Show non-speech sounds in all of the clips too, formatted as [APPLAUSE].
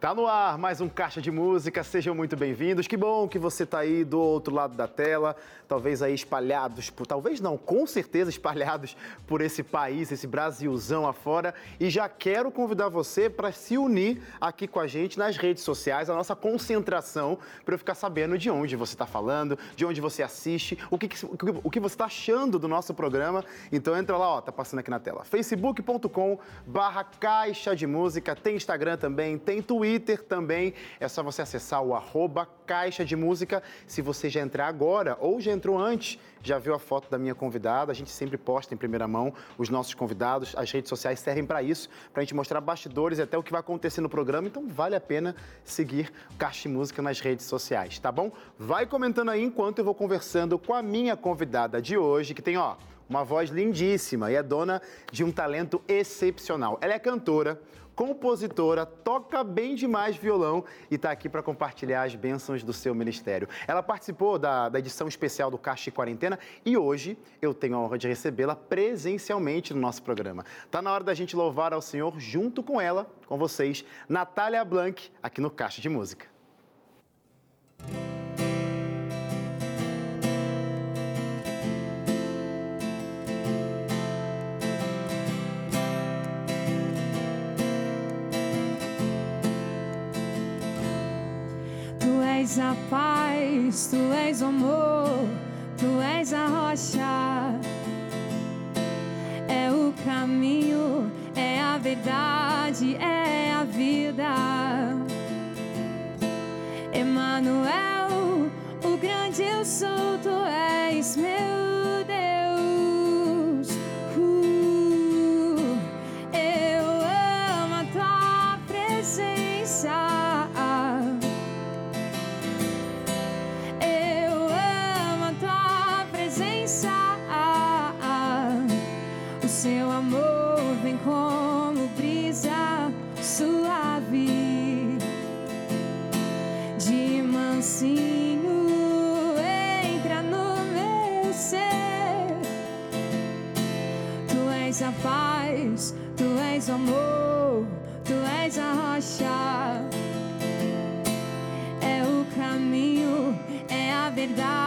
Tá no ar mais um Caixa de Música, sejam muito bem-vindos. Que bom que você tá aí do outro lado da tela, talvez aí espalhados, por, talvez não, com certeza espalhados por esse país, esse Brasilzão afora. E já quero convidar você para se unir aqui com a gente nas redes sociais, a nossa concentração, para eu ficar sabendo de onde você está falando, de onde você assiste, o que, o que você está achando do nosso programa. Então entra lá, ó, tá passando aqui na tela, facebook.com barra Caixa de Música, tem Instagram também, tem Twitter, Twitter também. É só você acessar o arroba Caixa de Música. Se você já entrar agora ou já entrou antes, já viu a foto da minha convidada. A gente sempre posta em primeira mão os nossos convidados. As redes sociais servem para isso, para a gente mostrar bastidores e até o que vai acontecer no programa. Então vale a pena seguir Caixa de Música nas redes sociais, tá bom? Vai comentando aí enquanto eu vou conversando com a minha convidada de hoje, que tem, ó, uma voz lindíssima e é dona de um talento excepcional. Ela é cantora, compositora, toca bem demais violão e está aqui para compartilhar as bênçãos do seu ministério. Ela participou da, da edição especial do Caixa Quarentena e hoje eu tenho a honra de recebê-la presencialmente no nosso programa. Está na hora da gente louvar ao Senhor junto com ela, com vocês, Natália Blanc, aqui no Caixa de Música. És a paz, tu és o amor, tu és a rocha. É o caminho, é a verdade, é a vida. Emanuel, o grande eu sou, tu és meu amor, tu és a rocha. É o caminho, é a verdade,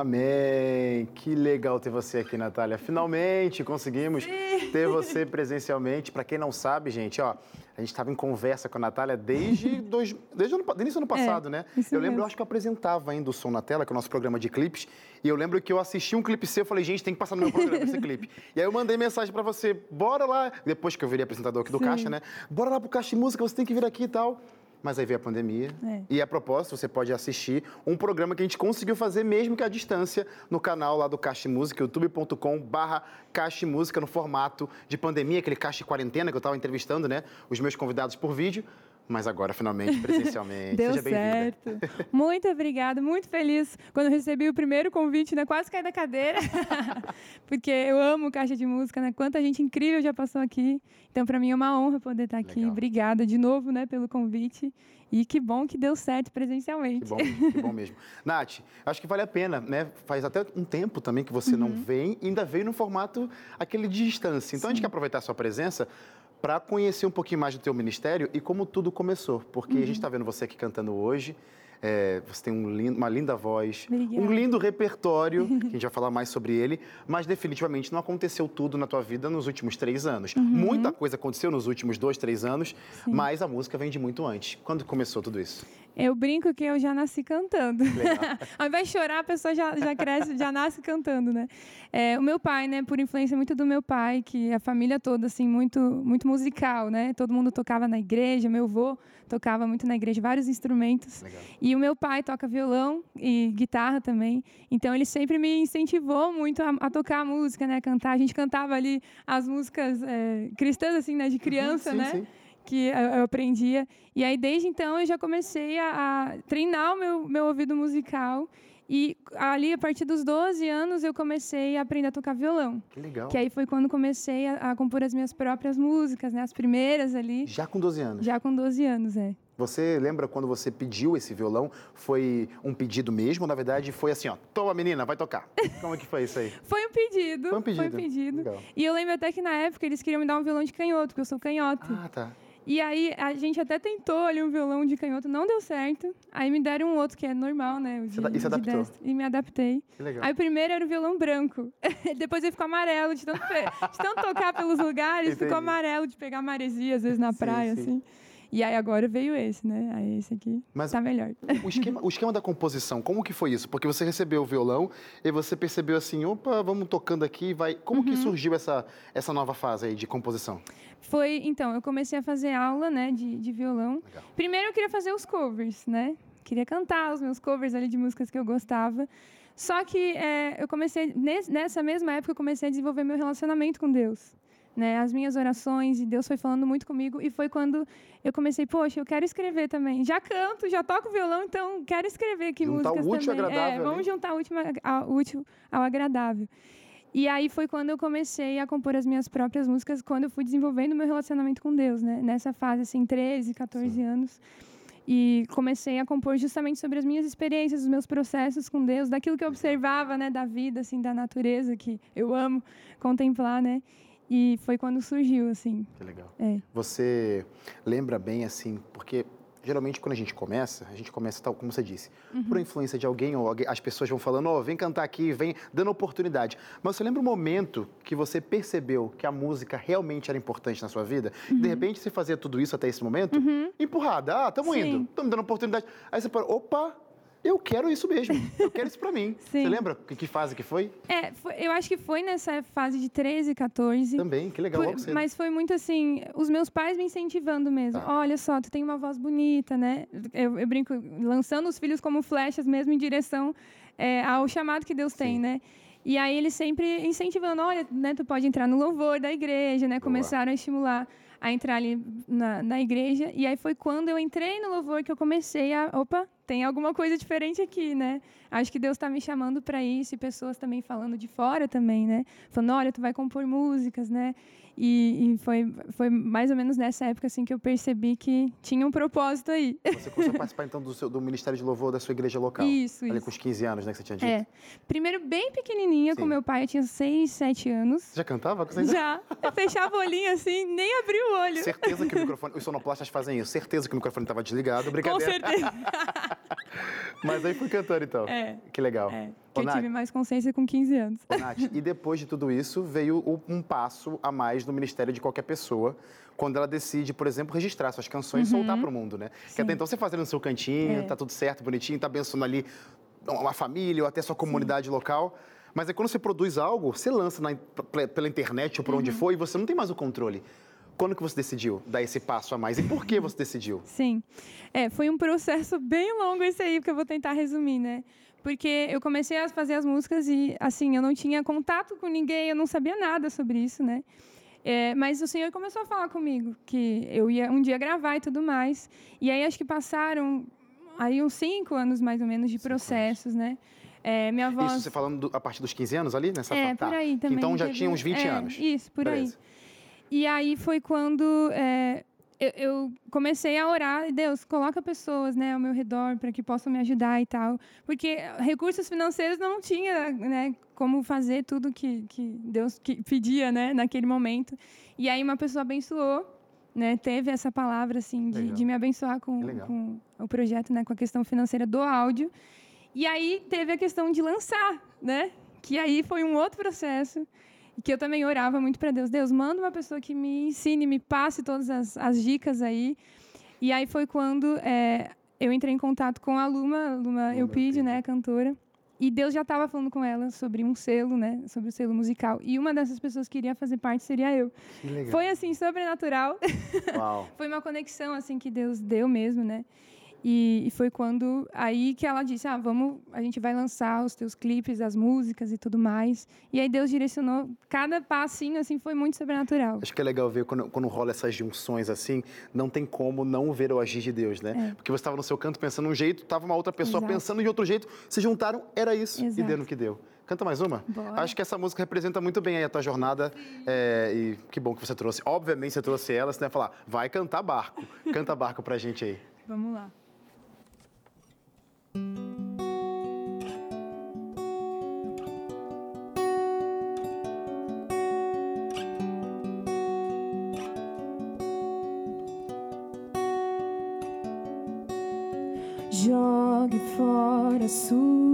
Amém. Que legal ter você aqui, Natália. Finalmente conseguimos Sim. ter você presencialmente. Para quem não sabe, gente, ó, a gente estava em conversa com a Natália desde, [LAUGHS] dois, desde o início do ano é, passado, é, né? Eu lembro, mesmo. eu acho que eu apresentava ainda o Som na Tela, que é o nosso programa de clipes, e eu lembro que eu assisti um clipe seu, eu falei, gente, tem que passar no meu programa esse clipe. [LAUGHS] E aí eu mandei mensagem para você, bora lá, depois que eu virei apresentador aqui do Sim. Caixa, né? Bora lá pro Caixa de Música, você tem que vir aqui e tal. Mas aí veio a pandemia. É. E a propósito, você pode assistir um programa que a gente conseguiu fazer mesmo que à distância no canal lá do Caixa Música, youtube.com barra Caixa Música, no formato de pandemia, aquele Caixa quarentena que eu estava entrevistando, né? Os meus convidados por vídeo. Mas agora, finalmente, [LAUGHS] presencialmente. Deu Seja certo. [LAUGHS] Muito obrigada, muito feliz quando eu recebi o primeiro convite, né? Quase caí da cadeira, [LAUGHS] porque eu amo Caixa de Música, né? Quanta gente incrível já passou aqui. Então, para mim é uma honra poder estar aqui. Legal. Obrigada de novo, né, pelo convite. E que bom que deu certo presencialmente. Que bom, que bom mesmo. Nath, acho que vale a pena, né? Faz até um tempo também que você Uhum. não vem e ainda veio no formato aquele de distância. Então a gente quer aproveitar a sua presença para conhecer um pouquinho mais do teu ministério e como tudo começou. Porque a Uhum. gente está vendo você aqui cantando hoje. é, você tem um lin- uma linda voz, Obrigada. um lindo repertório, [LAUGHS] que a gente vai falar mais sobre ele, mas definitivamente não aconteceu tudo na tua vida nos últimos três anos. Uhum. Muita coisa aconteceu nos últimos dois, três anos, mas a música vem de muito antes. Quando começou tudo isso? Eu brinco que eu já nasci cantando. [LAUGHS] Ao invés de chorar, a pessoa já, já cresce, já nasce cantando, né? É, o meu pai, né, por influência muito do meu pai, que a família toda, assim, muito, muito musical, né? Todo mundo tocava na igreja, meu avô tocava muito na igreja, vários instrumentos. Legal. E o meu pai toca violão e guitarra também. Então ele sempre me incentivou muito a, a tocar música, né? Cantar. A gente cantava ali as músicas é, cristãs, assim, né? De criança, sim, né? sim. Que eu aprendia. E aí, desde então, eu já comecei a, a treinar o meu, meu ouvido musical. E ali, a partir dos 12 anos, eu comecei a aprender a tocar violão. Que legal. Que aí foi quando comecei a, a compor as minhas próprias músicas, né? As primeiras ali, Já com 12 anos. já com 12 anos, é. Você lembra quando você pediu esse violão? Foi um pedido mesmo? Na verdade, foi assim, ó, toma menina, vai tocar. Como é que foi isso aí? [LAUGHS] Foi um pedido. Foi um pedido. pedido. Legal. E eu lembro até que na época eles queriam me dar um violão de canhoto, porque eu sou canhota. Ah, tá. E aí a gente até tentou ali um violão de canhoto, não deu certo. Aí me deram um outro que é normal, né? de- e se adaptou? destro. E me adaptei. Que legal. Aí o primeiro era o violão branco. [LAUGHS] Depois ele ficou amarelo, de tanto, de tanto tocar pelos lugares, Entendi. ficou amarelo de pegar maresia, às vezes na Sim, praia, sim. assim. E aí agora veio esse, né? Aí esse aqui Mas- tá melhor. O esquema, o esquema da composição, como que foi isso? Porque você recebeu o violão e você percebeu assim, opa, vamos tocando aqui, vai. Como Uhum. que surgiu essa, essa nova fase aí de composição? Foi, então, eu comecei a fazer aula, né, de, de violão. Legal. Primeiro eu queria fazer os covers, né? Queria cantar os meus covers ali de músicas que eu gostava. Só que é, eu comecei, nes- nessa mesma época, eu comecei a desenvolver meu relacionamento com Deus. Né, as minhas orações, e Deus foi falando muito comigo, e foi quando eu comecei, poxa, eu quero escrever também. Já canto, já toco violão, então quero escrever o músicas também. agradável É, vamos juntar o útil, ao útil ao agradável. E aí foi quando eu comecei a compor as minhas próprias músicas, quando eu fui desenvolvendo meu relacionamento com Deus, né? Nessa fase, assim, 13, 14 anos. E comecei a compor justamente sobre as minhas experiências, os meus processos com Deus, daquilo que eu observava, né, da vida, assim, da natureza, que eu amo contemplar, né? E foi quando surgiu, assim. Que legal. É. Você lembra bem assim, porque geralmente quando a gente começa, a gente começa tal como você disse, Uhum. por influência de alguém ou alguém, as pessoas vão falando, ó, vem cantar aqui, vem dando oportunidade. Mas você lembra o momento que você percebeu que a música realmente era importante na sua vida? Uhum. De repente você fazia tudo isso até esse momento, empurrada, ah, estamos indo, estamos dando oportunidade. Aí você parou, opa, eu quero isso mesmo, eu quero isso pra mim. [LAUGHS] Sim. Você lembra que, que fase que foi? É, foi- eu acho que foi nessa fase de 13, 14. Também, que legal, Foi- logo cedo. mas foi muito assim, os meus pais me incentivando mesmo. Tá. Olha só, tu tem uma voz bonita, né? Eu, eu brinco, lançando os filhos como flechas mesmo em direção é, ao chamado que Deus tem, Sim. né? E aí eles sempre incentivando, olha, né, tu pode entrar no louvor da igreja, né? Começaram a estimular a entrar ali na, na igreja. E aí foi quando eu entrei no louvor que eu comecei a, opa, tem alguma coisa diferente aqui, né? Acho que Deus está me chamando para isso e pessoas também falando de fora também, né? Falando, olha, tu vai compor músicas, né? E, e foi, foi mais ou menos nessa época assim que eu percebi que tinha um propósito aí. Você começou a participar então do, seu- do Ministério de Louvor da sua igreja local. Isso, Ali isso. com os 15 anos, né, que você tinha dito. É. Primeiro bem pequenininha com Sim. meu pai, eu tinha 6, 7 anos. Você já cantava? com seis Já. Eu fechava o olhinho assim, nem abri o olho. Certeza que o microfone. Os sonoplastas fazem isso. Certeza que o microfone estava desligado. Com Brincadeira. certeza. [LAUGHS] Mas aí fui cantando então. É. Que legal. É, Ô, que eu Nath, tive mais consciência com 15 anos. ô, Nath, e depois de tudo isso, veio um passo a mais no ministério de qualquer pessoa, quando ela decide, por exemplo, registrar suas canções e soltar para o mundo, né? Que Sim. até então você fazendo no seu cantinho, É. tá tudo certo, bonitinho, tá abençoando ali uma família ou até sua comunidade local. Mas aí quando você produz algo, você lança na- pe- pela internet ou por onde Uhum. for e você não tem mais o controle. Quando que você decidiu dar esse passo a mais? E por que você decidiu? Sim. É, foi um processo bem longo esse aí, porque eu vou tentar resumir, né? Porque eu comecei a fazer as músicas e, assim, eu não tinha contato com ninguém, eu não sabia nada sobre isso, né? É, mas o Senhor começou a falar comigo que eu ia um dia gravar e tudo mais. E aí acho que passaram aí uns cinco anos mais ou menos de processos, né? É, minha voz... Isso você falando do, a partir dos 15 anos ali, nessa É, por aí também. Então já teve... tinha uns 20 é, anos. Isso, por Beleza. aí. E aí foi quando é, eu, eu, comecei a orar, Deus, coloca pessoas né, ao meu redor para que possam me ajudar e tal. Porque recursos financeiros não tinha né, como fazer tudo que, que Deus que pedia né, naquele momento. E aí uma pessoa abençoou, né, teve essa palavra assim de, de me abençoar com, com, o projeto, né, com a questão financeira do áudio. E aí teve a questão de lançar, né? Que aí foi um outro processo e que eu também orava muito para Deus. Deus, manda uma pessoa que me ensine, me passe todas as, as dicas aí. E aí foi quando é, eu entrei em contato com a Luma, Luma Eupídio, né, cantora. E Deus já estava falando com ela sobre um selo, né, sobre o selo musical. E uma dessas pessoas que iria fazer parte seria eu. Foi assim sobrenatural. [LAUGHS] foi uma conexão assim que Deus deu mesmo, né? E, e, foi quando aí que ela disse, ah, vamos, a gente vai lançar os teus clipes, as músicas e tudo mais. E aí Deus direcionou cada passinho, assim, foi muito sobrenatural. Acho que é legal ver quando, quando rola essas junções assim, não tem como não ver o agir de Deus, né? É. Porque você estava no seu canto pensando um jeito, estava uma outra pessoa Exato. pensando de outro jeito, se juntaram, era isso Exato. e deu no que deu. Canta mais uma? Bora. Acho que essa música representa muito bem a tua jornada. É, e que bom que você trouxe. Obviamente você trouxe ela, você vai falar, vai cantar barco. Canta barco pra gente aí. Vamos lá. Jogue fora suas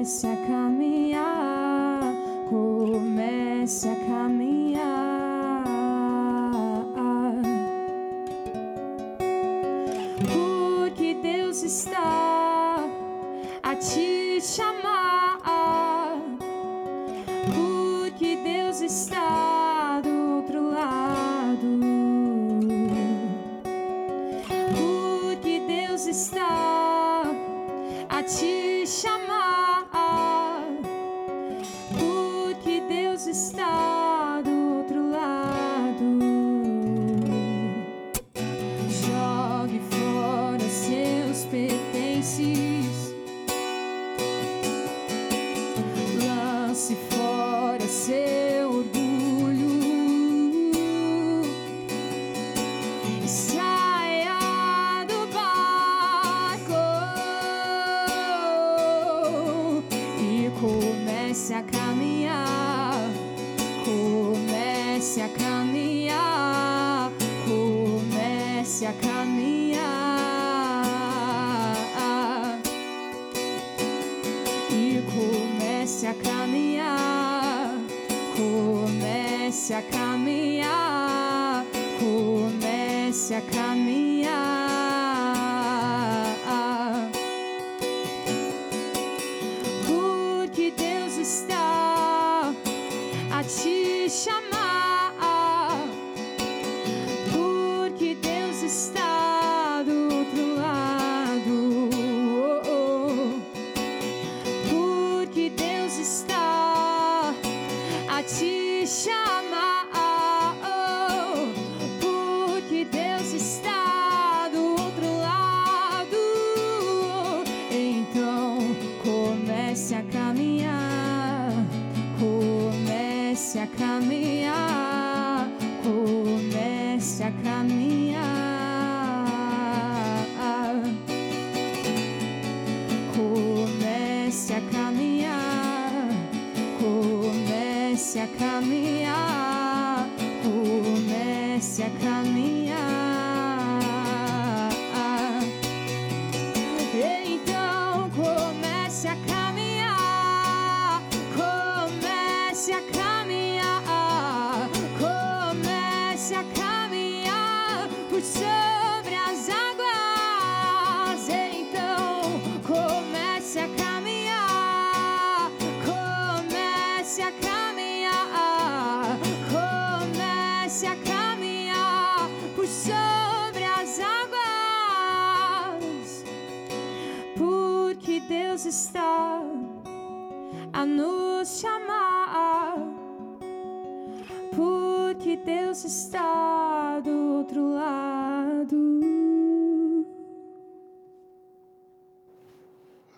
comece a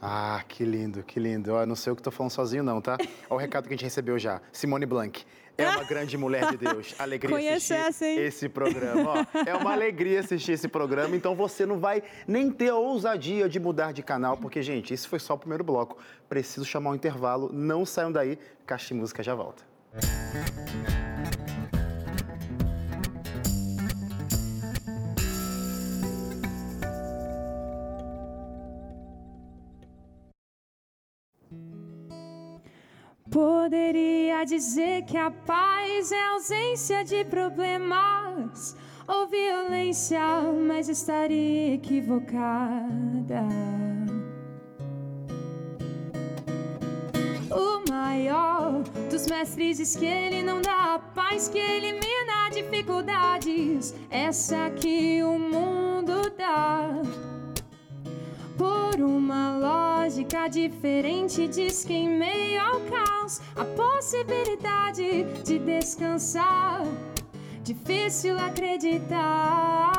Ah, que lindo, que lindo. Eu não sei o que estou falando sozinho, não, tá? Olha o recado que a gente recebeu já. Simone Blanc é uma grande mulher de Deus. [LAUGHS] Alegria Conhece assistir essa, esse programa. Ó, é uma alegria assistir esse programa, então você não vai nem ter a ousadia de mudar de canal, porque, gente, esse foi só o primeiro bloco. Preciso chamar um intervalo. Não saiam daí, Caixa de Música já volta. Dizer que a paz é ausência de problemas ou violência, mas estaria equivocada. O maior dos mestres diz que ele não dá a paz, que elimina dificuldades, essa que o mundo dá. Por uma lógica diferente, diz que em meio ao caos, a possibilidade de descansar, difícil acreditar.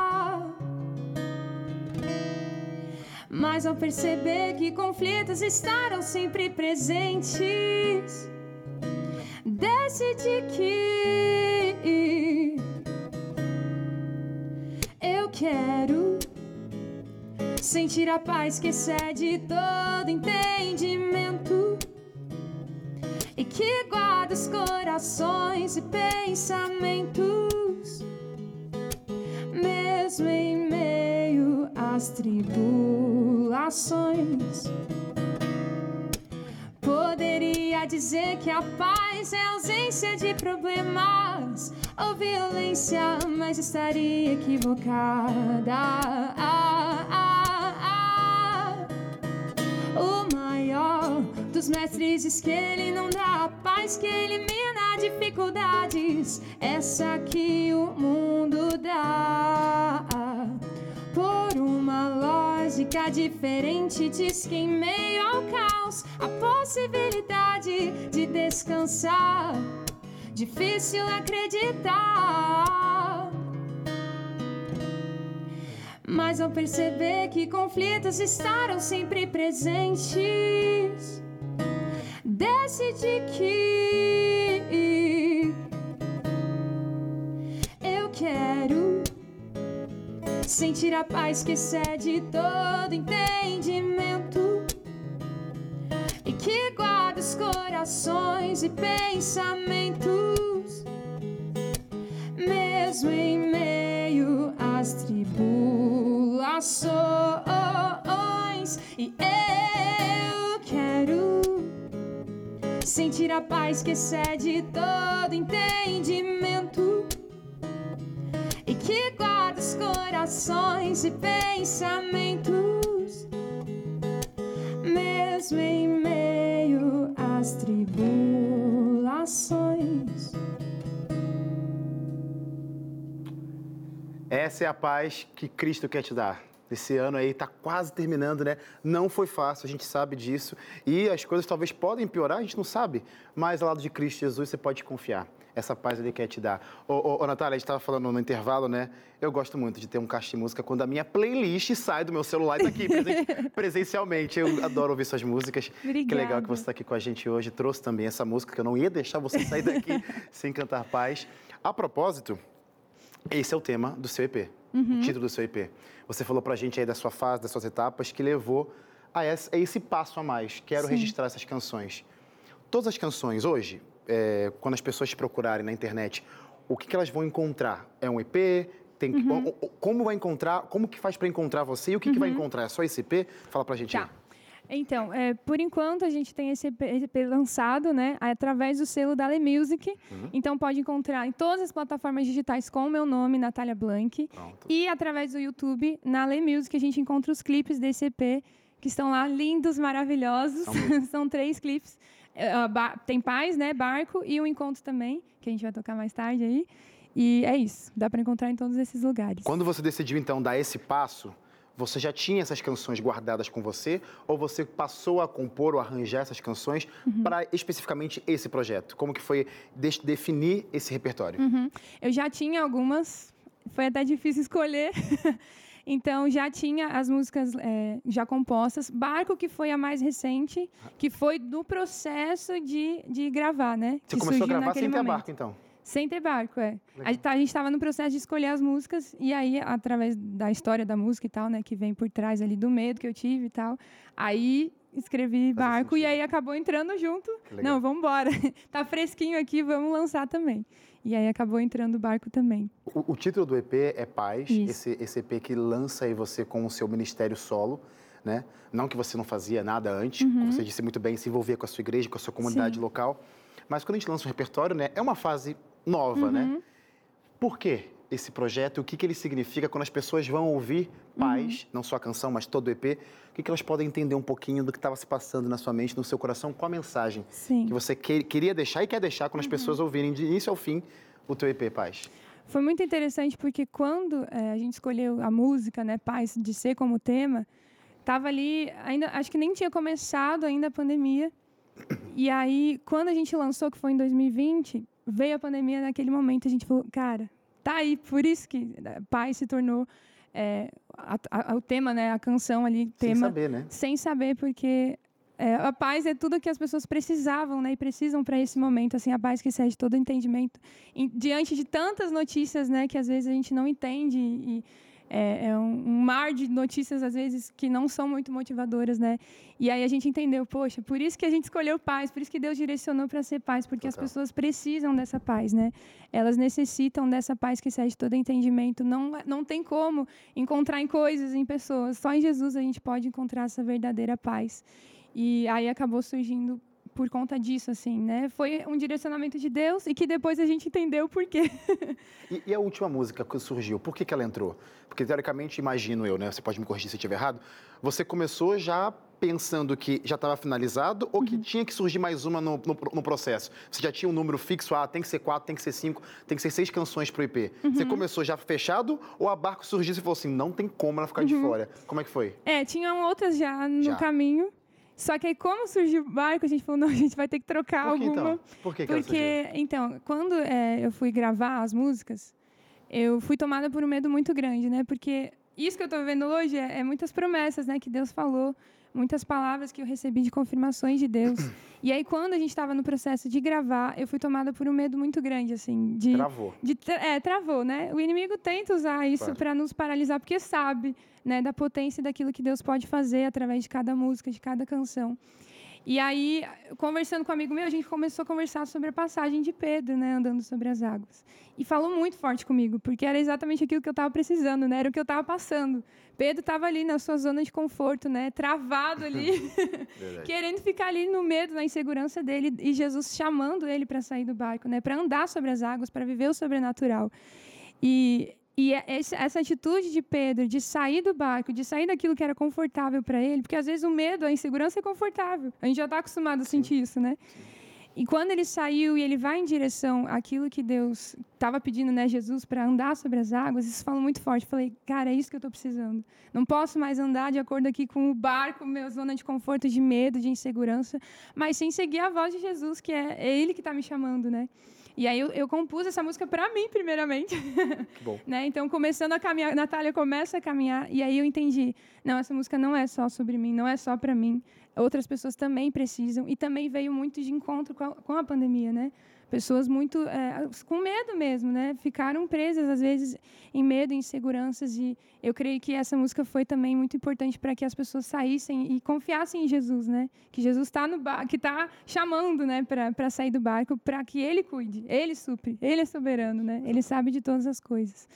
Mas ao perceber que conflitos estarão sempre presentes, decidi que eu quero sentir a paz que excede todo entendimento e que guarda os corações e pensamentos, mesmo em meio às tribulações. Poderia dizer que a paz é ausência de problemas ou violência, mas estaria equivocada. Mestres diz que ele não dá paz, que elimina dificuldades, essa que o mundo dá. Por uma lógica diferente, diz que em meio ao caos, a possibilidade de descansar, difícil acreditar. Mas ao perceber que conflitos estarão sempre presentes, decidi que eu quero sentir a paz que excede todo entendimento e que guarda os corações e pensamentos, mesmo em meio às tribulações. E eu quero sentir a paz que excede todo entendimento e que guarda os corações e pensamentos, mesmo em meio às tribulações. Essa é a paz que Cristo quer te dar. Esse ano aí está quase terminando, né? Não foi fácil, a gente sabe disso. E as coisas talvez podem piorar, a gente não sabe. Mas ao lado de Cristo Jesus você pode confiar. Essa paz ele quer te dar. Ô, ô, ô Natália, a gente estava falando no intervalo, né? Eu gosto muito de ter um caixa de música quando a minha playlist sai do meu celular e está aqui [LAUGHS] presencialmente. Eu adoro ouvir suas músicas. Obrigada. Que legal que você está aqui com a gente hoje. Trouxe também essa música que eu não ia deixar você sair daqui [LAUGHS] sem cantar paz. A propósito, esse é o tema do seu EP, uhum. o título do seu EP. Você falou para a gente aí da sua fase, das suas etapas, que levou a esse, a esse passo a mais. Quero Sim. registrar essas canções. Todas as canções hoje, é, quando as pessoas te procurarem na internet, o que, que elas vão encontrar? É um EP? Tem Uhum. como vai encontrar? Como que faz para encontrar você e o que, que vai encontrar? É só esse EP? Fala pra gente Uhum. Tá. aí. Então, é, por enquanto a gente tem esse EP, EP lançado, né, através do selo da Le Music. Uhum. Então pode encontrar em todas as plataformas digitais com o meu nome, Natália Blank. Pronto. E através do YouTube, na Le Music, a gente encontra os clipes desse EP, que estão lá lindos, maravilhosos. São. [LAUGHS] São três clipes. Ba- tem Paz, né? Barco e o Encontro também, que a gente vai tocar mais tarde aí. E é isso. Dá para encontrar em todos esses lugares. Quando você decidiu, então, dar esse passo, você já tinha essas canções guardadas com você? Ou você passou a compor ou arranjar essas canções Uhum. para especificamente esse projeto? Como que foi de- definir esse repertório? Uhum. Eu já tinha algumas, foi até difícil escolher. [LAUGHS] então, já tinha as músicas é, já compostas. Barco, que foi a mais recente, que foi do processo de, de gravar, né? Você que começou a gravar sem ter momento. barco, então? Sem ter barco, é. Legal. A, tá, gente estava no processo de escolher as músicas, e aí, através da história da música e tal, né, que vem por trás ali do medo que eu tive e tal, aí escrevi barco e sentido. aí acabou entrando junto. Não, vamos embora. [LAUGHS] tá fresquinho aqui, vamos lançar também. E aí acabou entrando o barco também. O, o título do EP é Paz, esse, esse EP que lança aí você com o seu ministério solo, né? Não que você não fazia nada antes, como você disse muito bem, se envolvia com a sua igreja, com a sua comunidade Uhum. Sim. local. Mas quando a gente lança um repertório, né? É uma fase nova, Uhum. né? Por que esse projeto? O que, que ele significa quando as pessoas vão ouvir Paz, não só a canção, mas todo o EP? O que, que elas podem entender um pouquinho do que estava se passando na sua mente, no seu coração, com a mensagem Sim. que você que- queria deixar e quer deixar quando as pessoas ouvirem de início ao fim o teu EP, Paz? Foi muito interessante porque quando eh, a gente escolheu a música, né, Paz, de ser como tema, tava ali, ainda acho que nem tinha começado ainda a pandemia. E aí, quando a gente lançou, que foi em 2020, veio a pandemia naquele momento, a gente falou, cara, tá aí, por isso que eh, Paz se tornou eh, a- a- o tema, né, a canção ali, Sem tema saber, né? sem saber porque é, a paz é tudo que as pessoas precisavam, né? E precisam para esse momento, assim, a paz que excede todo entendimento diante de tantas notícias, né? Que às vezes a gente não entende e é, é um, mar de notícias às vezes que não são muito motivadoras, né? E aí a gente entendeu, poxa, por isso que a gente escolheu paz, por isso que Deus direcionou para ser paz, porque as Total. pessoas precisam dessa paz, né? Elas necessitam dessa paz que excede todo entendimento. Não, não tem como encontrar em coisas, em pessoas. Só em Jesus a gente pode encontrar essa verdadeira paz. E aí acabou surgindo por conta disso, assim, né? Foi um direcionamento de Deus e que depois a gente entendeu o porquê. E, e a última música que surgiu, por que, que ela entrou? Porque, teoricamente, imagino eu, né? Você pode me corrigir se eu estiver errado. Você começou já pensando que já estava finalizado ou Uhum. que tinha que surgir mais uma no, no- no processo? Você já tinha um número fixo, ah, tem que ser quatro, tem que ser cinco, tem que ser seis canções pro EP. Uhum. Você começou já fechado ou a barco surgiu e falou assim, não tem como ela ficar de fora? Como é que foi? É, tinham outras já no Já. caminho. Só que aí, como surgiu o barco, a gente falou, não, a gente vai ter que trocar Por que alguma. então? Por que, que? Porque, então, quando é, eu fui gravar as músicas, eu fui tomada por um medo muito grande, né? Porque isso que eu estou vivendo hoje é, é muitas promessas, né? Que Deus falou, muitas palavras que eu recebi de confirmações de Deus. e aí, quando a gente estava no processo de gravar, eu fui tomada por um medo muito grande, assim, de... Travou. De é, travou, né? O inimigo tenta usar isso Claro. para nos paralisar, porque sabe né, da potência daquilo que Deus pode fazer através de cada música, de cada canção. E aí, conversando com um amigo meu, a gente começou a conversar sobre a passagem de Pedro, né, andando sobre as águas. E falou muito forte comigo, porque era exatamente aquilo que eu estava precisando, né? Era o que eu estava passando. Pedro estava ali na sua zona de conforto, né? Travado ali, [LAUGHS] [LAUGHS] querendo ficar ali no medo, na insegurança dele, e Jesus chamando ele para sair do barco, né? Para andar sobre as águas, para viver o sobrenatural. E, e é essa atitude de Pedro de sair do barco, de sair daquilo que era confortável para ele, porque às vezes o medo, a insegurança é confortável. A gente já está acostumado a sentir isso, né? E quando ele saiu e ele vai em direção àquilo que Deus estava pedindo, né, Jesus, para andar sobre as águas, isso falou muito forte. Falei, cara, é isso que eu estou precisando. Não posso mais andar de acordo aqui com o barco, minha zona de conforto, de medo, de insegurança, mas sim seguir a voz de Jesus, que é, é Ele que está me chamando, né? E aí eu, eu compus essa música para mim, primeiramente. Bom. [LAUGHS] né? Então, começando a caminhar, Natália começa a caminhar, e aí eu entendi, não, essa música não é só sobre mim, não é só para mim, outras pessoas também precisam, e também veio muito de encontro com a, com a pandemia, né? Pessoas muito é, com medo mesmo, né? Ficaram presas às vezes em medo, em inseguranças e eu creio que essa música foi também muito importante para que as pessoas saíssem e confiassem em Jesus, né? Que Jesus está no bar, que está chamando, né, para sair do barco, para que Ele cuide, Ele supre, Ele é soberano, né? Ele sabe de todas as coisas.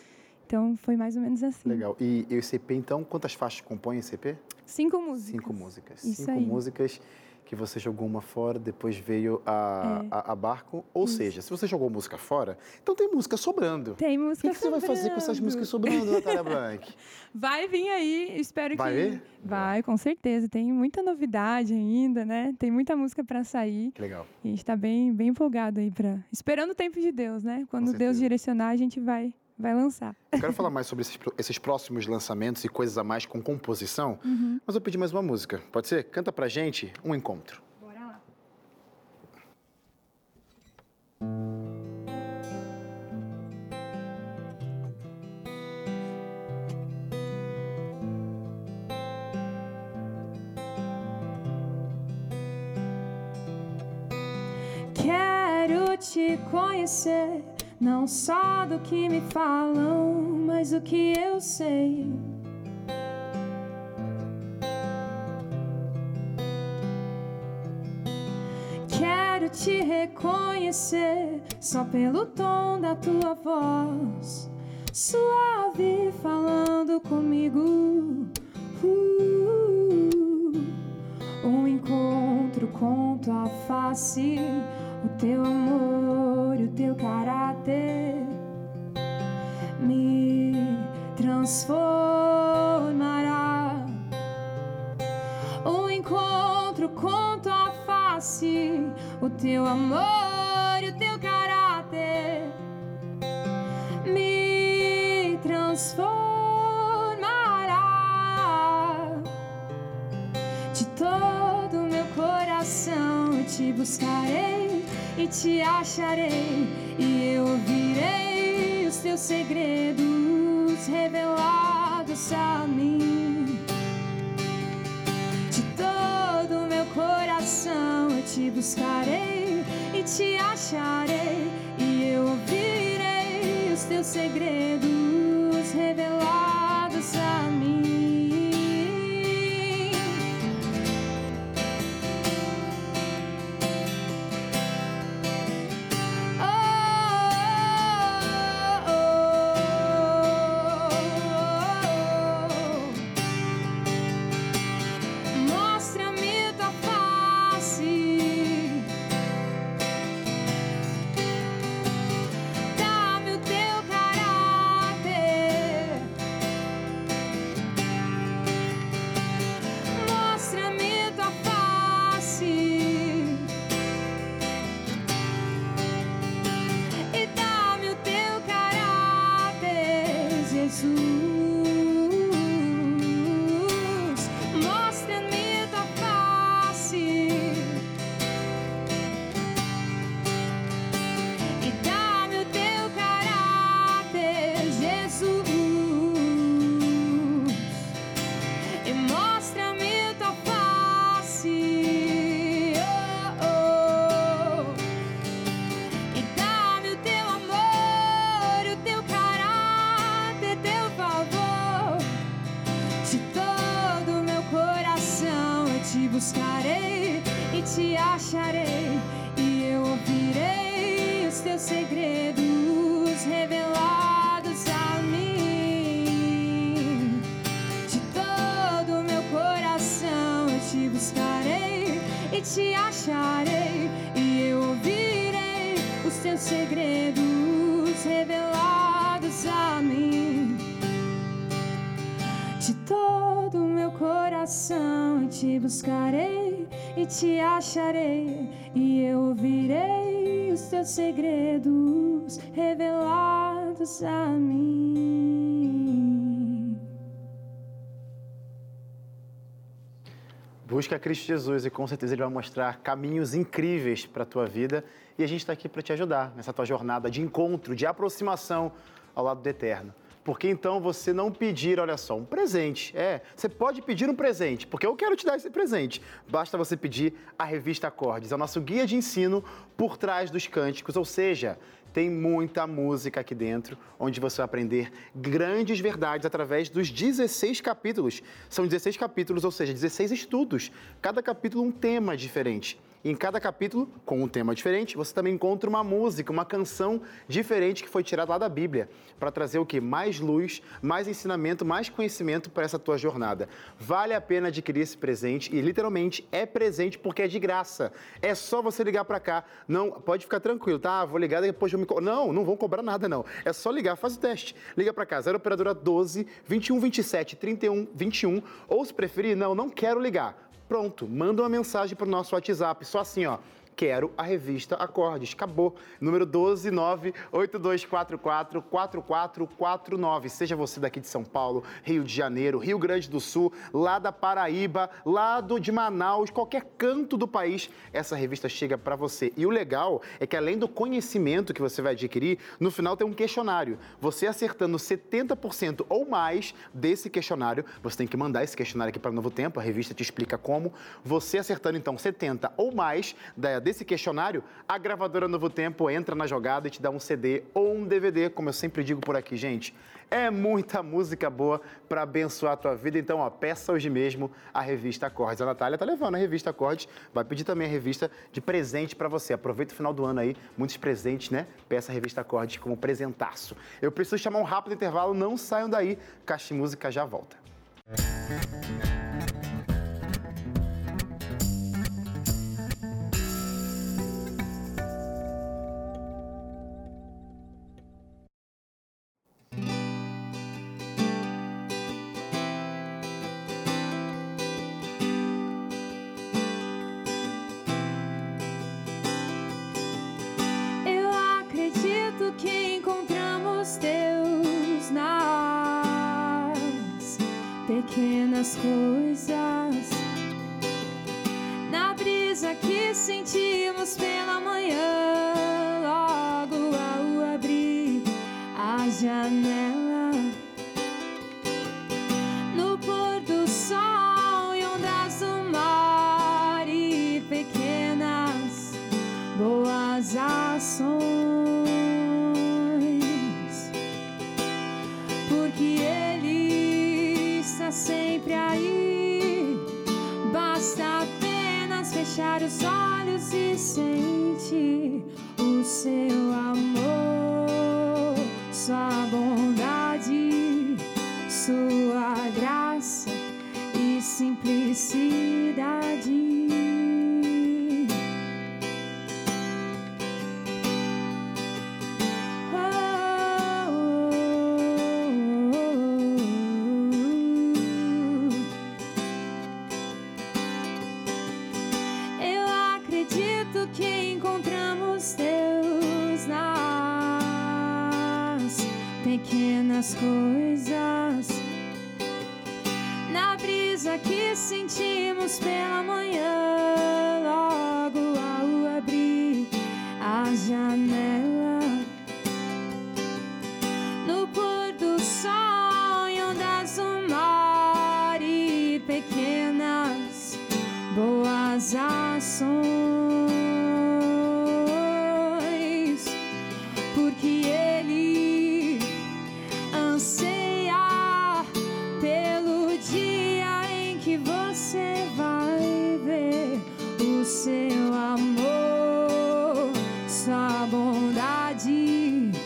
Então foi mais ou menos assim. Legal. E, e o CP então quantas faixas compõem o CP? Cinco músicas. Cinco músicas. Isso Cinco aí. músicas que você jogou uma fora, depois veio a, É. a, a barco. Ou seja, se você jogou música fora, então tem música sobrando. Tem O música que, que você vai fazer com essas músicas sobrando, Natália [LAUGHS] Blanc? Vai vir aí, espero Vai que. vir? Vai, com certeza. Tem muita novidade ainda, né? Tem muita música para sair. Que legal. E a gente está bem, bem empolgado aí para esperando o tempo de Deus, né? Quando Deus direcionar, a gente vai, vai lançar. Eu quero falar mais sobre esses, esses próximos lançamentos e coisas a mais com composição, Uhum. mas eu pedi mais uma música. Pode ser? Canta pra gente um encontro. Bora lá. Quero te conhecer, não só do que me falam, mas o que eu sei. Quero te reconhecer só pelo tom da tua voz, suave falando comigo. Uh, um encontro com tua face, o teu amor o teu caráter me transformará. Um encontro com tua face, o teu amor e o teu caráter me transformará. De todo meu coração te buscarei e te acharei, e eu ouvirei os teus segredos revelados a mim. De todo meu coração eu te buscarei e te acharei, e eu ouvirei os teus segredos revelados buscarei e te acharei, e eu ouvirei os teus segredos revelados a mim. Busca Cristo Jesus e com certeza Ele vai mostrar caminhos incríveis para a tua vida e a gente está aqui para te ajudar nessa tua jornada de encontro, de aproximação ao lado do Eterno. Porque então você não pedir, olha só, um presente. É, você pode pedir um presente, porque eu quero te dar esse presente. Basta você pedir a revista Acordes, é o nosso guia de ensino por trás dos cânticos, ou seja, tem muita música aqui dentro, onde você vai aprender grandes verdades através dos 16 capítulos. São 16 capítulos, ou seja, 16 estudos. Cada capítulo um tema diferente. Em cada capítulo, com um tema diferente, você também encontra uma música, uma canção diferente que foi tirada lá da Bíblia, para trazer o que? Mais luz, mais ensinamento, mais conhecimento para essa tua jornada. Vale a pena adquirir esse presente e literalmente é presente porque é de graça. É só você ligar para cá. Não, pode ficar tranquilo, tá? Vou ligar depois eu me. Não, não vão cobrar nada não. É só ligar, faz o teste. Liga para cá, 0 operadora 12 21 27 31 21 ou se preferir, não, não quero ligar Pronto, manda uma mensagem para o nosso WhatsApp, só assim, ó quero a revista Acordes. Acabou. Número 12982444449. Seja você daqui de São Paulo, Rio de Janeiro, Rio Grande do Sul, lá da Paraíba, lá do, de Manaus, qualquer canto do país, essa revista chega para você. E o legal é que além do conhecimento que você vai adquirir, no final tem um questionário. Você acertando 70% ou mais desse questionário, você tem que mandar esse questionário aqui para Novo Tempo, a revista te explica como. Você acertando então 70 ou mais da desse questionário, a gravadora Novo Tempo entra na jogada e te dá um CD ou um DVD, como eu sempre digo por aqui, gente. É muita música boa para abençoar a tua vida. Então, ó, peça hoje mesmo a revista Acordes. A Natália tá levando a revista Acordes, vai pedir também a revista de presente para você. Aproveita o final do ano aí, muitos presentes, né? Peça a revista Acordes como presentaço. Eu preciso chamar um rápido intervalo, não saiam daí. Caixa Música já volta. Música No pôr do sol e ondas do mar e pequenas boas ações. sempre aí. Basta apenas fechar os olhos e sentir o seu amor, sua te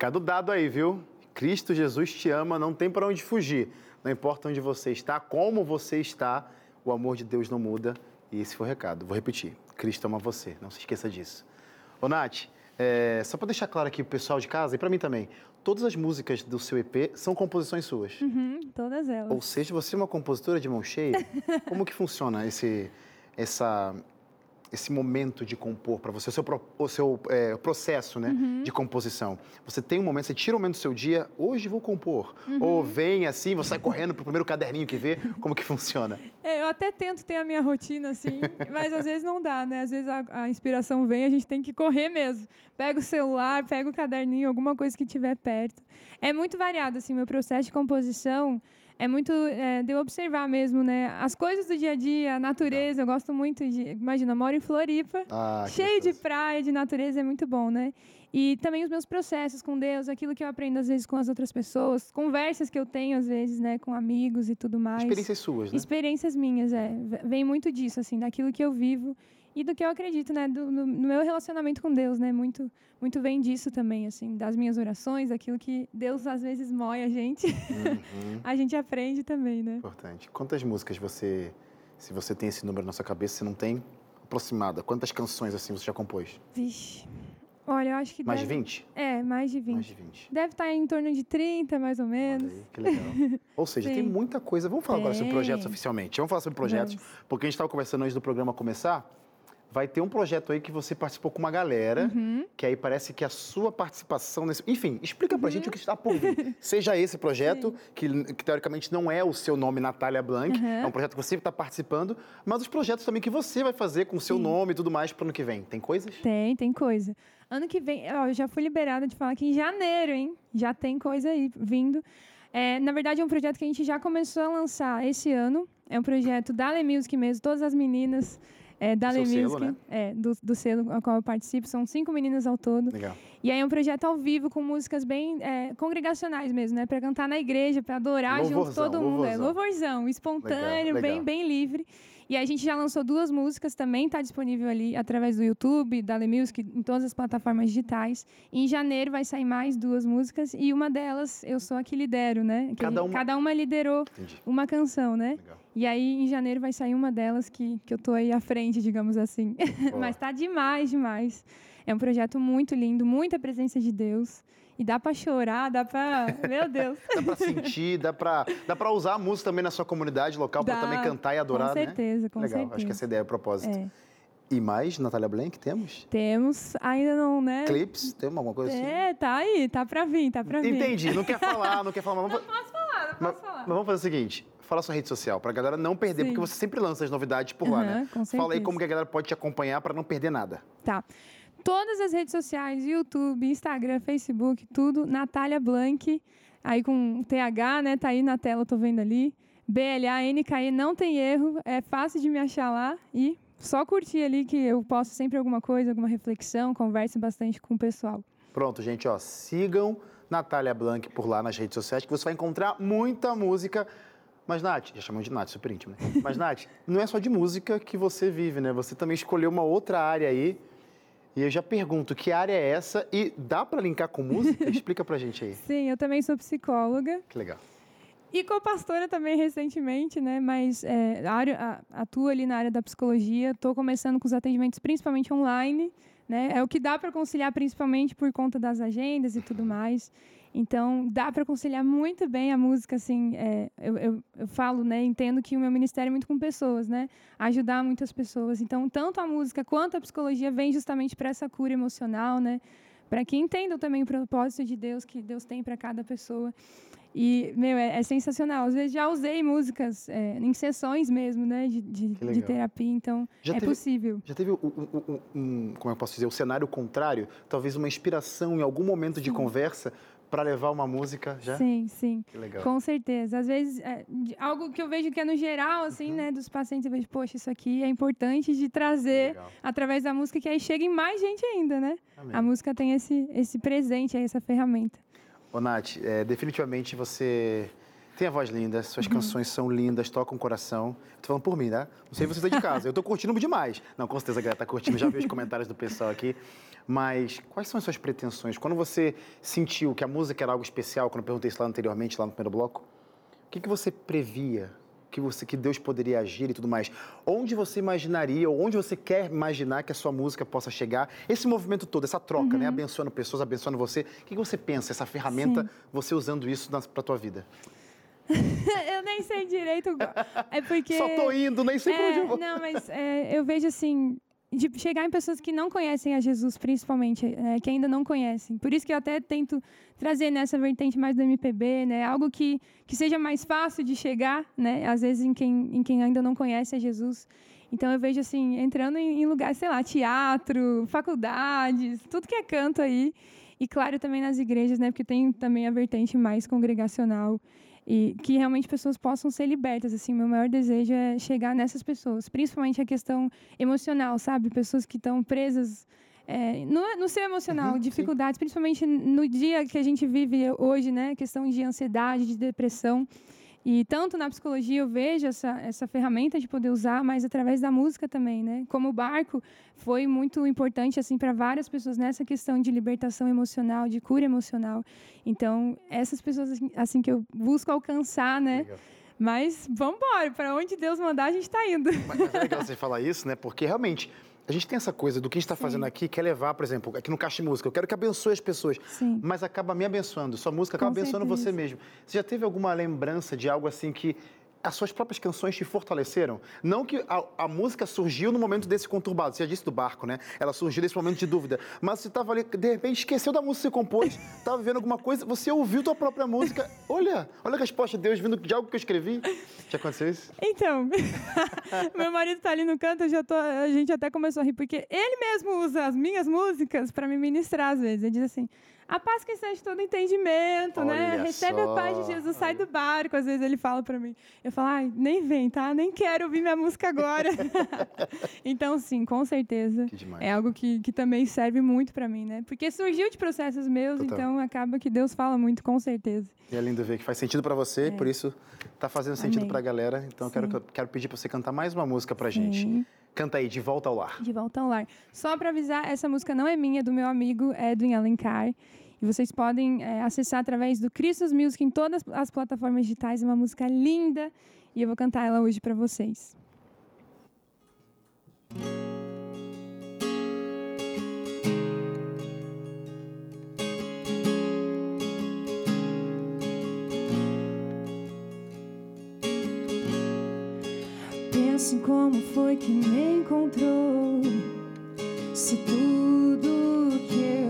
Recado dado aí, viu? Cristo Jesus te ama, não tem para onde fugir. Não importa onde você está, como você está, o amor de Deus não muda. E esse foi o recado. Vou repetir. Cristo ama você. Não se esqueça disso. Ô, Nath, é, só para deixar claro aqui pro pessoal de casa e para mim também, todas as músicas do seu EP são composições suas. Uhum, todas elas. Ou seja, você é uma compositora de mão cheia. [LAUGHS] Como que funciona esse, essa, esse momento de compor para você, o seu, o seu é, processo né, uhum. de composição? Você tem um momento, você tira um momento do seu dia, hoje vou compor. Uhum. Ou vem assim, você sai correndo para o primeiro caderninho que vê, [LAUGHS] como que funciona? É, eu até tento ter a minha rotina assim, mas às vezes não dá, né? Às vezes a, a inspiração vem, a gente tem que correr mesmo. Pega o celular, pega o caderninho, alguma coisa que tiver perto. É muito variado, assim, meu processo de composição é muito é, de eu observar mesmo, né? As coisas do dia a dia, a natureza, eu gosto muito de. Imagina, eu moro em Floripa, ah, cheio de praia, de natureza, é muito bom, né? E também os meus processos com Deus, aquilo que eu aprendo às vezes com as outras pessoas, conversas que eu tenho às vezes, né, com amigos e tudo mais. Experiências suas, né? Experiências minhas, é. Vem muito disso, assim, daquilo que eu vivo e do que eu acredito, né, do, no, no, meu relacionamento com Deus, né, muito, muito vem disso também, assim, das minhas orações, daquilo que Deus às vezes moe a gente, uhum. [LAUGHS] a gente aprende também, né. Importante. Quantas músicas você, se você tem esse número na sua cabeça, se não tem, aproximada, quantas canções assim você já compôs? Vixe. Olha, eu acho que. Mais deve... de 20? É, mais de 20. Mais de 20. Deve estar em torno de 30, mais ou menos. Aí, que legal. [LAUGHS] Ou seja, Sim. tem muita coisa. Vamos falar agora sobre projetos oficialmente. Vamos falar sobre projetos, Vamos. porque a gente estava conversando antes do programa começar vai ter um projeto aí que você participou com uma galera, uhum. que aí parece que a sua participação nesse. Enfim, explica pra uhum. gente o que está por vir. [LAUGHS] Seja esse projeto, que, que, teoricamente não é o seu nome, Natália Blanc, uhum. é um projeto que você está participando, mas os projetos também que você vai fazer com o seu Sim. nome e tudo mais para o ano que vem. Tem coisas? Tem, tem coisa. Ano que vem, ó, eu já fui liberada de falar que em janeiro, hein? Já tem coisa aí vindo. É, na verdade, é um projeto que a gente já começou a lançar esse ano. É um projeto da Le Music mesmo, todas as meninas é, da Le Music, né? é, do, do selo ao qual eu participo. São cinco meninas ao todo. Legal. E aí é um projeto ao vivo com músicas bem é, congregacionais mesmo, né? Para cantar na igreja, para adorar louvorzão, junto todo mundo. É, louvorzão. É louvorzão, espontâneo, legal, legal. bem bem livre. E a gente já lançou duas músicas, também está disponível ali através do YouTube, da Le Music, em todas as plataformas digitais. E em janeiro vai sair mais duas músicas e uma delas eu sou a que lidero, né? Que cada, uma... cada uma liderou Entendi. uma canção, né? Legal. E aí em janeiro vai sair uma delas que, que eu tô aí à frente, digamos assim. [LAUGHS] Mas tá demais, demais. É um projeto muito lindo, muita presença de Deus. E dá para chorar, dá para, meu Deus. dá para sentir, dá para, dá para usar a música também na sua comunidade local para também cantar e adorar, com certeza, né? Com Legal, certeza. acho que essa ideia é o propósito. É. E mais, Natália Blank, temos? Temos, ainda não, né? Clips, tem alguma coisa assim? É, tá aí, tá para vir, tá para vir. Entendi, não quer falar, não quer falar. Mas vamos... Não posso falar, não mas, posso falar. Mas vamos fazer o seguinte, fala sua rede social, para a galera não perder, Sim. porque você sempre lança as novidades por lá, né? Com certeza. Fala aí como que a galera pode te acompanhar para não perder nada. Tá todas as redes sociais, YouTube, Instagram, Facebook, tudo, Natália Blank, aí com TH, né? Tá aí na tela, tô vendo ali. B-L-A-N-K-E, não tem erro, é fácil de me achar lá e só curtir ali que eu posto sempre alguma coisa, alguma reflexão, converse bastante com o pessoal. Pronto, gente, ó, sigam Natália Blank por lá nas redes sociais que você vai encontrar muita música. Mas, Nath, já chamamos de Nath, super íntimo, né? Mas, Nath, não é só de música que você vive, né? Você também escolheu uma outra área aí e eu já pergunto, que área é essa? E dá para linkar com música? [LAUGHS] Explica pra gente aí. Sim, eu também sou psicóloga. Que legal. E co-pastora também recentemente, né? Mas é, área, atuo ali na área da psicologia. Estou começando com os atendimentos principalmente online. Né? É o que dá para conciliar principalmente por conta das agendas e tudo mais. Então, dá para conciliar muito bem a música, assim, é, eu, eu, eu, falo, né, entendo que o meu ministério é muito com pessoas, né, ajudar muitas pessoas. Então, tanto a música quanto a psicologia vem justamente para essa cura emocional, né, para que entendam também o propósito de Deus que Deus tem para cada pessoa. E, meu, é, é, sensacional. Às vezes já usei músicas é, em sessões mesmo, né, de, de, de terapia, então já é teve, possível. Já teve um, um, um, como eu posso dizer, o um cenário contrário? Talvez uma inspiração em algum momento Sim. de conversa para levar uma música já? Sim, sim. Que legal. Com certeza. Às vezes, é, algo que eu vejo que é no geral, assim, uhum. né, dos pacientes, eu vejo, poxa, isso aqui é importante de trazer legal. através da música, que aí chega em mais gente ainda, né? Amém. A música tem esse, esse presente, essa ferramenta. Ô, Nath, é, definitivamente você tem a voz linda, suas uhum. canções são lindas, tocam o coração. Tô falando por mim, né? Não sei você tá de casa. Eu tô curtindo demais. Não, com certeza a galera tá curtindo. Já vi os comentários do pessoal aqui. Mas quais são as suas pretensões? Quando você sentiu que a música era algo especial, quando eu perguntei isso lá anteriormente, lá no primeiro bloco, o que, que você previa que você que Deus poderia agir e tudo mais. Onde você imaginaria ou onde você quer imaginar que a sua música possa chegar? Esse movimento todo, essa troca, né? uhum. né, abençoando pessoas, abençoando você. O que, que você pensa essa ferramenta, Sim. você usando isso para a tua vida? [LAUGHS] eu nem sei direito. É porque. Só tô indo, nem sei é, pra onde eu vou. Não, mas é, eu vejo assim de chegar em pessoas que não conhecem a Jesus, principalmente, é, que ainda não conhecem. Por isso que eu até tento trazer nessa vertente mais do MPB, né, algo que, que seja mais fácil de chegar, né, às vezes em quem, em quem ainda não conhece a Jesus. Então eu vejo assim, entrando em, em lugares, sei lá, teatro, faculdades, tudo que é canto aí. E claro, também nas igrejas, né, porque tem também a vertente mais congregacional e que realmente pessoas possam ser libertas. Assim, meu maior desejo é chegar nessas pessoas, principalmente a questão emocional, sabe? Pessoas que estão presas é, no, no seu emocional, uhum, dificuldades, sim. principalmente no dia que a gente vive hoje, né? Questão de ansiedade, de depressão. E tanto na psicologia eu vejo essa, essa ferramenta de poder usar, mas através da música também, né? Como o barco foi muito importante assim para várias pessoas nessa questão de libertação emocional, de cura emocional. Então, essas pessoas assim, assim que eu busco alcançar, né? Legal. Mas vamos embora, para onde Deus mandar a gente está indo. Mas, mas é legal você falar isso, né? Porque realmente a gente tem essa coisa do que a gente está fazendo aqui, quer levar, por exemplo, aqui no Caixa Música, eu quero que abençoe as pessoas, Sim. mas acaba me abençoando, sua música acaba Com abençoando certeza. você mesmo. Você já teve alguma lembrança de algo assim que as suas próprias canções te fortaleceram? Não que a, a, música surgiu no momento desse conturbado, você já disse do barco, né? Ela surgiu nesse momento de dúvida. Mas você estava ali, de repente, esqueceu da música que você compôs, estava vivendo alguma coisa, você ouviu tua própria música. Olha, olha a resposta de Deus vindo de algo que eu escrevi. Já aconteceu isso? Então, [LAUGHS] meu marido está ali no canto, já tô, a gente até começou a rir, porque ele mesmo usa as minhas músicas para me ministrar às vezes. Ele diz assim a paz que excede todo entendimento, né? Olha né? Recebe só. a paz de Jesus, sai do barco. Às vezes ele fala para mim. Eu falo, ai, nem vem, tá? Nem quero ouvir minha música agora. [LAUGHS] então, sim, com certeza. É algo que, que também serve muito para mim, né? Porque surgiu de processos meus, Total. então acaba que Deus fala muito, com certeza. E é lindo ver que faz sentido para você, é. por isso tá fazendo sentido para a galera. Então, eu quero, quero pedir para você cantar mais uma música para gente. Canta aí, De Volta ao Lar. De Volta ao Lar. Só para avisar, essa música não é minha, é do meu amigo Edwin Alencar. E vocês podem é, acessar através do Christus Music em todas as plataformas digitais. É uma música linda e eu vou cantar ela hoje para vocês. Pense como foi que me encontrou. Se tudo que eu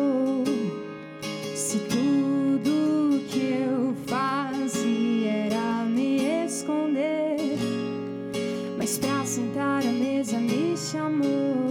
tudo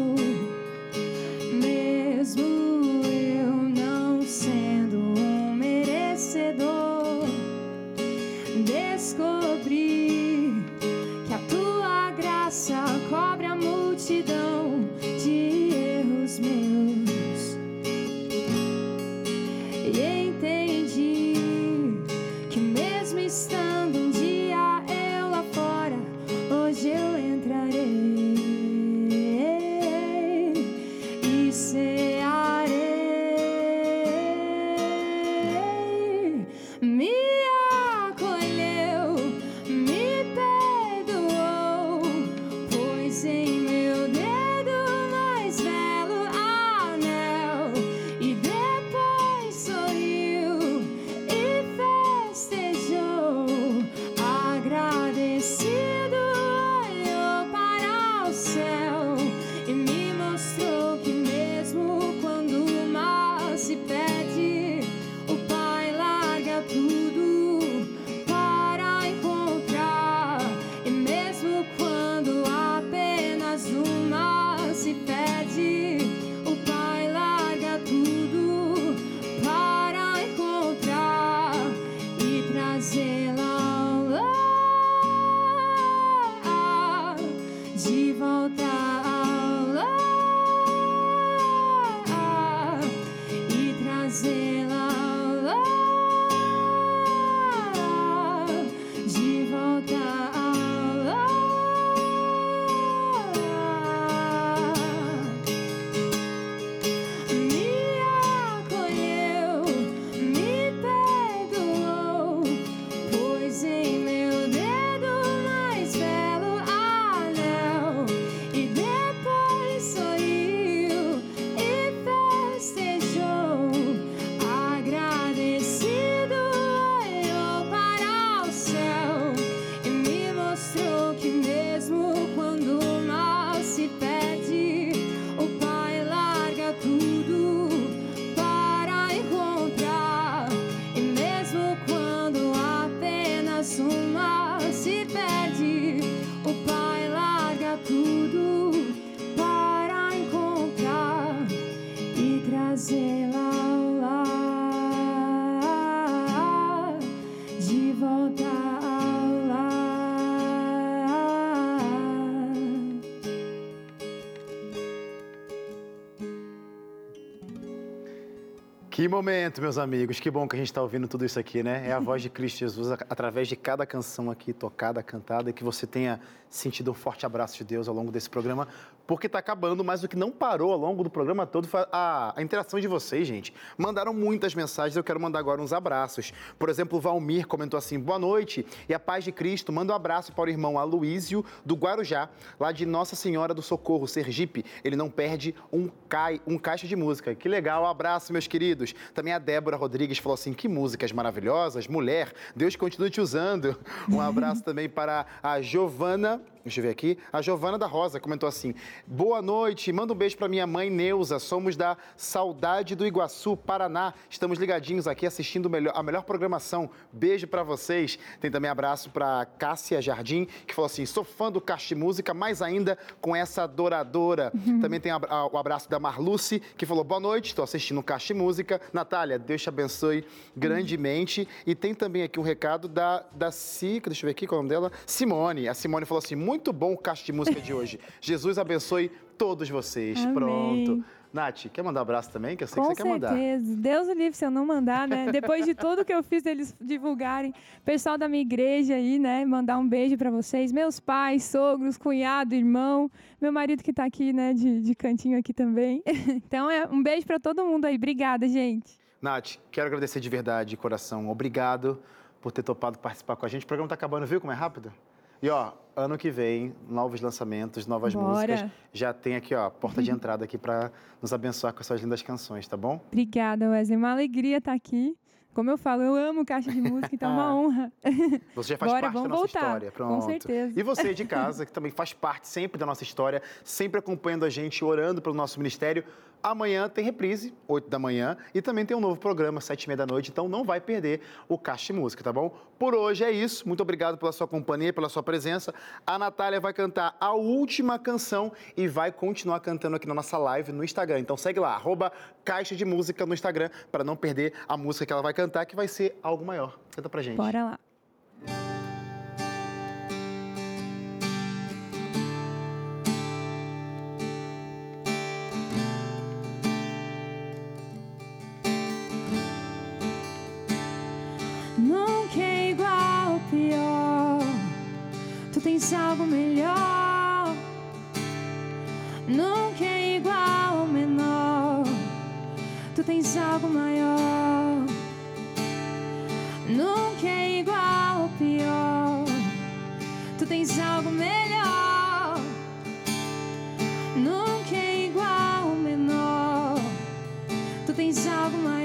Que momento, meus amigos. Que bom que a gente está ouvindo tudo isso aqui, né? É a voz de Cristo Jesus através de cada canção aqui tocada, cantada, e que você tenha sentido um forte abraço de Deus ao longo desse programa, porque está acabando, mas o que não parou ao longo do programa todo foi a, a, interação de vocês, gente. Mandaram muitas mensagens, eu quero mandar agora uns abraços. Por exemplo, o Valmir comentou assim: boa noite e a paz de Cristo. Manda um abraço para o irmão Aloísio do Guarujá, lá de Nossa Senhora do Socorro, Sergipe. Ele não perde um, cai, um caixa de música. Que legal, um abraço, meus queridos. Também a Débora Rodrigues falou assim: que músicas maravilhosas, mulher, Deus continue te usando. [LAUGHS] Um abraço também para a Giovana Deixa eu ver aqui. A Giovana da Rosa comentou assim: Boa noite, manda um beijo para minha mãe Neuza. Somos da Saudade do Iguaçu, Paraná. Estamos ligadinhos aqui assistindo a melhor programação. Beijo para vocês. Tem também abraço para Cássia Jardim, que falou assim: Sou fã do Caixa Música, mais ainda com essa adoradora. Uhum. Também tem o abraço da Marluce, que falou: Boa noite, estou assistindo Caixa Música. Natália, Deus te abençoe grandemente. Uhum. E tem também aqui um recado da, da Cica, deixa eu ver aqui qual é o nome dela. Simone. A Simone falou assim: muito bom o caixa de música de hoje. [LAUGHS] Jesus abençoe todos vocês. Amém. Pronto. Nath, quer mandar um abraço também? Que eu sei Com que você certeza. quer mandar. certeza. Deus o livre se eu não mandar, né? [LAUGHS] Depois de tudo que eu fiz eles divulgarem, pessoal da minha igreja aí, né? Mandar um beijo para vocês, meus pais, sogros, cunhado, irmão, meu marido que está aqui, né? De, de cantinho aqui também. [LAUGHS] Então, é um beijo para todo mundo aí. Obrigada, gente. Nath, quero agradecer de verdade, de coração. Obrigado por ter topado participar com a gente. O programa está acabando, viu como é rápido? E ó, ano que vem, novos lançamentos, novas Bora. músicas. Já tem aqui, ó, porta de entrada aqui para nos abençoar com essas lindas canções, tá bom? Obrigada, Wesley. Uma alegria estar aqui. Como eu falo, eu amo caixa de música, então é uma [LAUGHS] honra. Você já faz Bora, parte da nossa voltar, história. Pronto. Com certeza. E você de casa, que também faz parte sempre da nossa história, sempre acompanhando a gente, orando pelo nosso ministério. Amanhã tem reprise, 8 da manhã, e também tem um novo programa, 7 e meia da noite, então não vai perder o Caixa de Música, tá bom? Por hoje é isso. Muito obrigado pela sua companhia, pela sua presença. A Natália vai cantar a última canção e vai continuar cantando aqui na nossa live no Instagram. Então segue lá, arroba Caixa de Música no Instagram, para não perder a música que ela vai cantar, que vai ser algo maior. Canta pra gente. Bora lá. tens algo melhor. Nunca é igual ao menor. Tu tens algo maior. Nunca é igual ao pior. Tu tens algo melhor. Nunca é igual ao menor. Tu tens algo maior.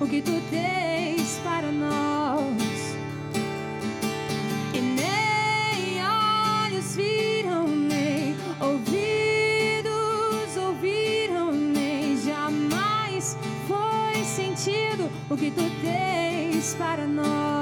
o que tu tens o que tu tens para nós.